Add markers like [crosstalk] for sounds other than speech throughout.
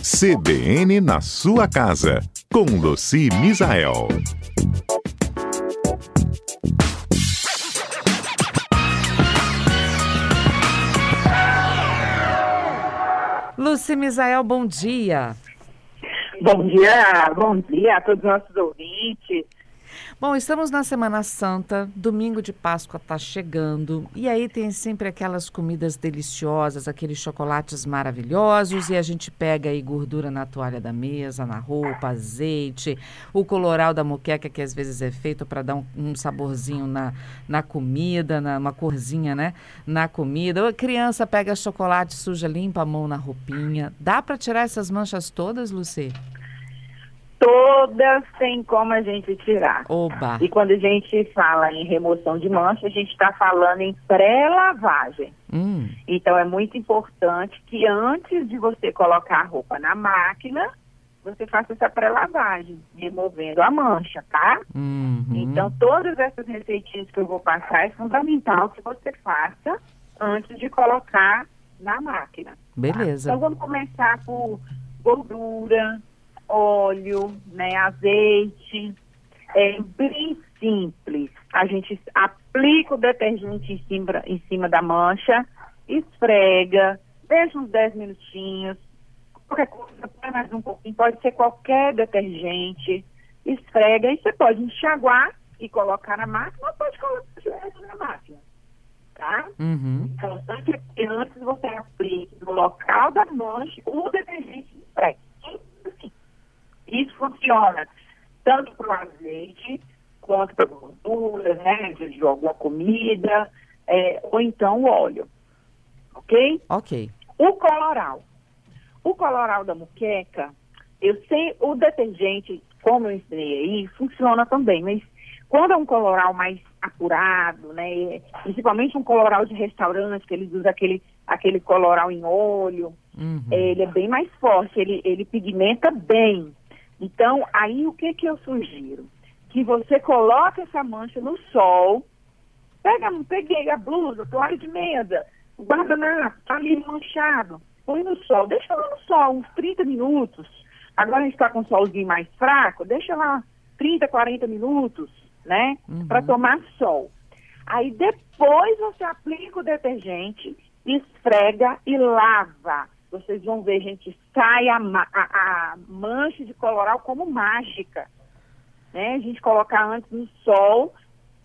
CBN na sua casa, com Luci Misael. Luci Misael, bom dia. Bom dia, bom dia a todos os nossos ouvintes. Bom, estamos na Semana Santa, domingo de Páscoa está chegando, e aí tem sempre aquelas comidas deliciosas, aqueles chocolates maravilhosos, e a gente pega aí gordura na toalha da mesa, na roupa, azeite, o coloral da moqueca, que às vezes é feito para dar um, um, saborzinho na, na comida, na, uma corzinha, né? Na comida. A criança pega chocolate, suja, limpa a mão na roupinha. Dá para tirar essas manchas todas, Lucy? Todas tem como a gente tirar. Oba. E quando a gente fala em remoção de mancha, a gente está falando em pré-lavagem. Hum. Então é muito importante que antes de você colocar a roupa na máquina, você faça essa pré-lavagem, removendo a mancha, tá? Uhum. Então todas essas receitinhas que eu vou passar é fundamental que você faça antes de colocar na máquina. tá? Beleza. Então vamos começar por gordura, óleo, né, azeite. É bem simples. A gente aplica o detergente em cima, em cima da mancha, esfrega, deixa uns 10 minutinhos. Qualquer coisa, põe mais um pouquinho, pode ser qualquer detergente. Esfrega e você pode enxaguar e colocar na máquina ou pode colocar direto na máquina. Tá? Uhum. Então, antes, antes você aplique no local da mancha o detergente funciona tanto para o azeite quanto para gordura, né, de, de alguma comida, é, ou então o óleo. Ok? Ok. O coloral. O coloral da muqueca, eu sei, o detergente, como eu ensinei aí, funciona também, mas quando é um coloral mais apurado, né, principalmente um coloral de restaurante, que eles usam aquele, aquele coloral em óleo, Uhum. ele é bem mais forte, ele, ele pigmenta bem. Então, aí o que, que eu sugiro? Que você coloque essa mancha no sol, pega, peguei a blusa, toalha de mesa, guardanapo, tá ali manchado, põe no sol, deixa lá no sol uns 30 minutos. Agora a gente está com um solzinho mais fraco, deixa lá 30, 40 minutos, né? Uhum. Para tomar sol. Aí depois você aplica o detergente, esfrega e lava. Vocês vão ver, gente, sai a, a- a mancha de coloral como mágica. Né? A gente coloca antes no sol,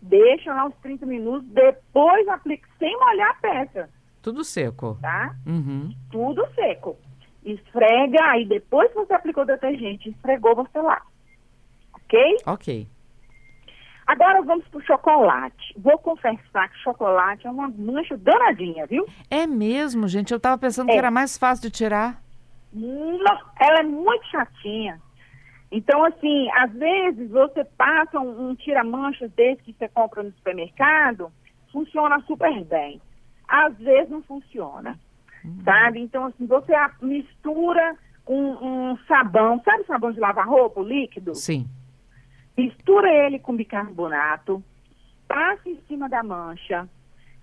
deixa lá uns 30 minutos, depois aplica sem molhar a peça, Tudo seco. tá? Uhum. Tudo seco. Esfrega, aí depois que você aplicou o detergente, esfregou, você lava. Ok? Ok. Agora vamos pro chocolate. Vou confessar que chocolate é uma mancha danadinha, viu? É mesmo, gente. Eu tava pensando que É. era mais fácil de tirar. Não, ela é muito chatinha. Então, assim, às vezes você passa um, um tira-manchas desse que você compra no supermercado, funciona super bem. Às vezes não funciona, sabe? Então, assim, você mistura com um sabão, sabe o sabão de lavar roupa, o líquido? Sim. Mistura ele com bicarbonato, passa em cima da mancha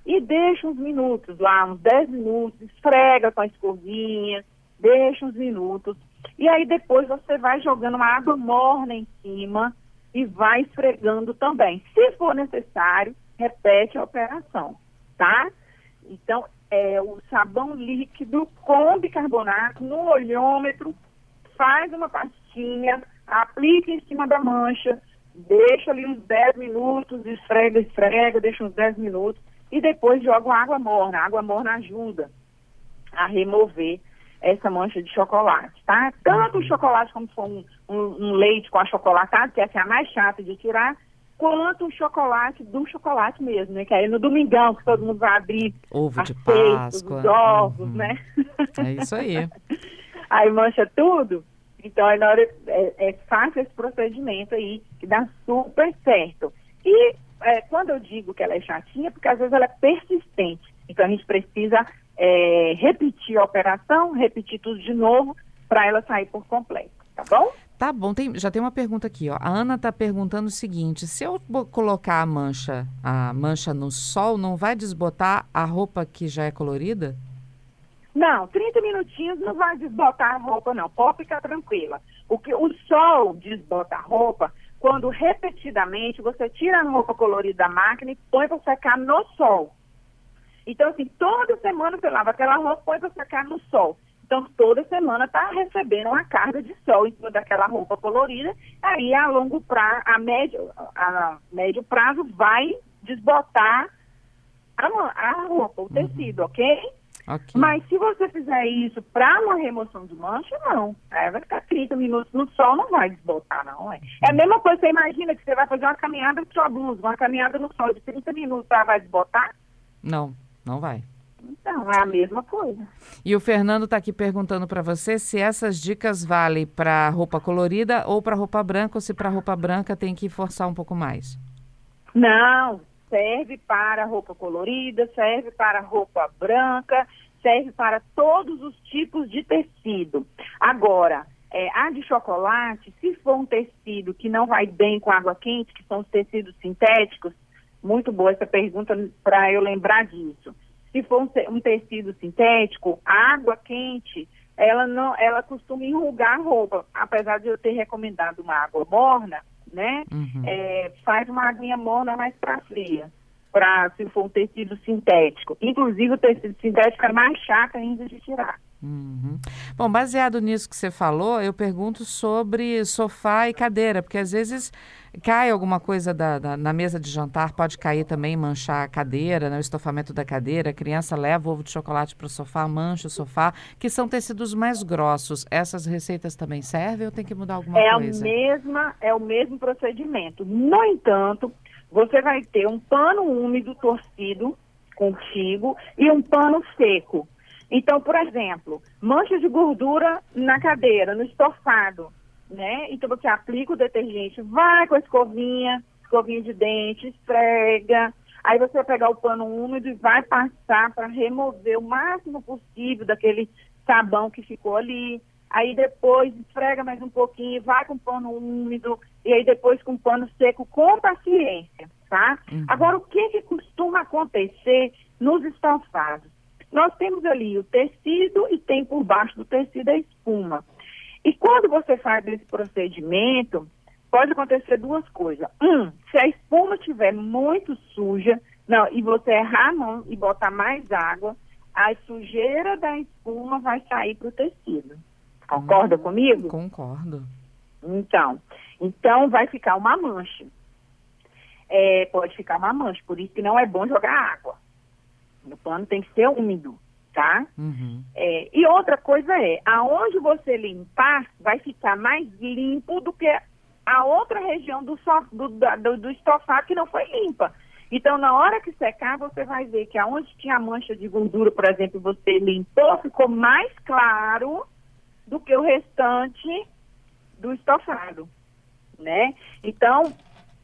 e deixa uns minutos lá, uns 10 minutos, esfrega com a escovinha, deixa uns minutos. E aí depois você vai jogando uma água morna em cima e vai esfregando também. Se for necessário, repete a operação, tá? Então, é o sabão líquido com bicarbonato no olhômetro, faz uma pastinha, aplica em cima da mancha, deixa ali uns 10 minutos, esfrega, esfrega, deixa uns 10 minutos e depois joga uma água morna. A água morna ajuda a remover essa mancha de chocolate, tá? Tanto o chocolate como for um, um- um leite com achocolatado, que essa é a mais chata de tirar, quanto o chocolate do chocolate mesmo, né? Que aí no domingão que todo mundo vai abrir Ovo de cestas, Páscoa. os ovos, Uhum. né? É isso aí. [laughs] aí mancha tudo. Então, hora, é, é fácil esse procedimento aí, que dá super certo. E é, quando eu digo que ela é chatinha, porque às vezes ela é persistente. Então, a gente precisa é, repetir a operação, repetir tudo de novo, para ela sair por completo, tá bom? Tá bom, tem- já tem uma pergunta aqui, ó. A Ana está perguntando o seguinte: se eu colocar a mancha, a mancha no sol, não vai desbotar a roupa que já é colorida? Não, 30 minutinhos não vai desbotar a roupa, não. Pode ficar tranquila. O, que, o sol desbota a roupa quando repetidamente você tira a roupa colorida da máquina e põe para secar no sol. Então, assim, toda semana você lava aquela roupa e põe para secar no sol. Então, toda semana está recebendo uma carga de sol em cima daquela roupa colorida. Aí, a longo prazo, a médio, a médio prazo, vai desbotar a, a roupa, o uhum. tecido, ok? Okay. Mas se você fizer isso para uma remoção de mancha, não. Aí vai ficar 30 minutos no sol, não vai desbotar, não. É, é a mesma coisa, você imagina que você vai fazer uma caminhada com sua blusa, uma caminhada no sol de 30 minutos, ela vai desbotar? Não, não vai. Então, é a mesma coisa. E o Fernando está aqui perguntando para você se essas dicas valem para roupa colorida ou para roupa branca, ou se para roupa branca tem que forçar um pouco mais. Não, serve para roupa colorida, serve para roupa branca, serve para todos os tipos de tecido. Agora, é, a de chocolate, se for um tecido que não vai bem com água quente, que são os tecidos sintéticos, muito boa essa pergunta para eu lembrar disso. Se for um, um tecido sintético, a água quente, ela não, ela costuma enrugar a roupa. Apesar de eu ter recomendado uma água morna, né? Uhum. É, faz uma aguinha morna mais para fria, para se for um tecido sintético. Inclusive o tecido sintético é mais chato ainda de tirar. Uhum. Bom, baseado nisso que você falou, eu pergunto sobre sofá e cadeira, porque às vezes cai alguma coisa da, da, na mesa de jantar, pode cair também, manchar a cadeira, né, o estofamento da cadeira. A criança leva o ovo de chocolate para o sofá, mancha o sofá, que são tecidos mais grossos. Essas receitas também servem ou tem que mudar alguma é coisa? A mesma, é o mesmo procedimento. No entanto, você vai ter um pano úmido torcido contigo e um pano seco. Então, por exemplo, manchas de gordura na cadeira, no estofado, né? Então você aplica o detergente, vai com a escovinha, escovinha de dente, esfrega. Aí você vai pegar o pano úmido e vai passar para remover o máximo possível daquele sabão que ficou ali. Aí depois esfrega mais um pouquinho, vai com o pano úmido e aí depois com o pano seco com paciência, tá? Uhum. Agora, o que, que costuma acontecer nos estofados? Nós temos ali o tecido e tem por baixo do tecido a espuma. E quando você faz esse procedimento, pode acontecer duas coisas. Um, se a espuma estiver muito suja, não, e você errar a mão e botar mais água, a sujeira da espuma vai sair para o tecido. Concorda hum, comigo? Concordo. Então, então vai ficar uma mancha. É, pode ficar uma mancha, por isso que não é bom jogar água. O pano tem que ser úmido, tá? Uhum. É, e outra coisa é, aonde você limpar, vai ficar mais limpo do que a outra região do, so, do, do, do estofado que não foi limpa. Então, na hora que secar, você vai ver que aonde tinha mancha de gordura, por exemplo, você limpou, ficou mais claro do que o restante do estofado, né? Então,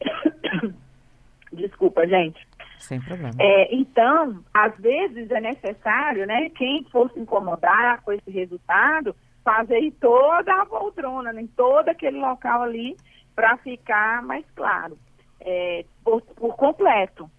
[coughs] desculpa, gente. Sem problema. É, então, às vezes é necessário, né, quem fosse incomodar com esse resultado, fazer toda a poltrona, em né, todo aquele local ali, para ficar mais claro, é, por, por, completo,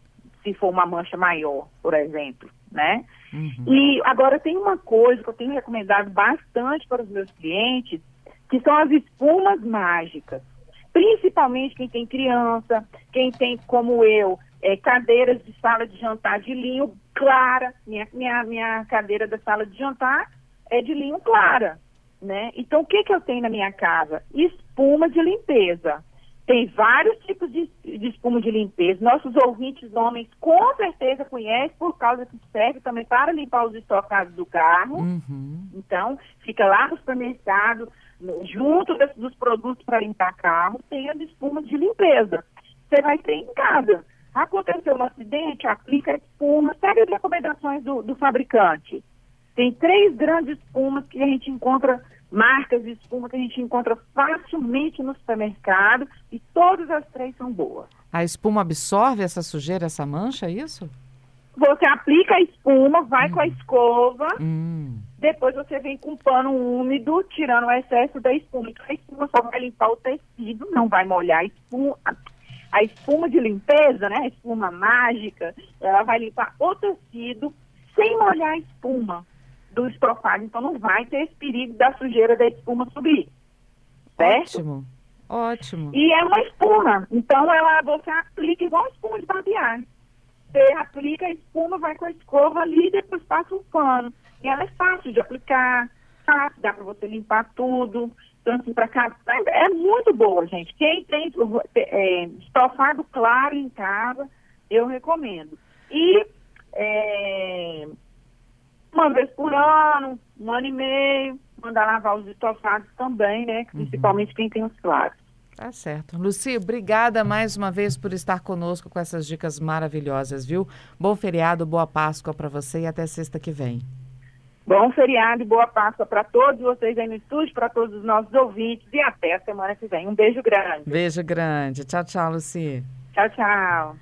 se for uma mancha maior, por exemplo, né? Uhum. E agora tem uma coisa que eu tenho recomendado bastante para os meus clientes, que são as espumas mágicas. Principalmente quem tem criança, quem tem, como eu, é, cadeiras de sala de jantar de linho clara. Minha, minha, minha cadeira da sala de jantar é de linho clara, né? Então, o que, que eu tenho na minha casa? Espuma de limpeza. Tem vários tipos de, de espuma de limpeza. Nossos ouvintes homens com certeza conhecem, por causa que serve também para limpar os estocados do carro. Uhum. Então, fica lá no supermercado, junto desse, dos produtos para limpar carro, tem as espumas de limpeza. Você vai ter em casa. Aconteceu um acidente, aplica a espuma, segue as recomendações do, do fabricante. Tem três grandes espumas que a gente encontra, marcas de espuma que a gente encontra facilmente no supermercado e todas as três são boas. A espuma absorve essa sujeira, essa mancha, é isso? Você aplica a espuma, vai hum. com a escova, hum. depois você vem com um pano úmido, tirando o excesso da espuma. Então, a espuma só vai limpar o tecido, não vai molhar a espuma, a espuma de limpeza, né, a espuma mágica, ela vai limpar o tecido sem molhar a espuma. do estofado, então não vai ter esse perigo da sujeira da espuma subir. Certo? Ótimo, ótimo. E é uma espuma, então ela você aplica igual espuma de barbear. Você aplica a espuma, vai com a escova ali e depois passa um pano. E ela é fácil de aplicar, fácil, dá para você limpar tudo. Então, assim, para casa, é, é muito boa, gente. Quem tem é, estofado claro em casa, eu recomendo. E é, uma vez por ano, um ano e meio, mandar lavar os estofados também, né? Uhum. Principalmente uhum. quem tem os claros. Tá certo. Luci, obrigada mais uma vez por estar conosco com essas dicas maravilhosas, viu? Bom feriado, boa Páscoa para você e até sexta que vem. Bom feriado e boa Páscoa para todos vocês aí no estúdio, para todos os nossos ouvintes e até a semana que vem. Um beijo grande. Beijo grande. Tchau, tchau, Luci. Tchau, tchau.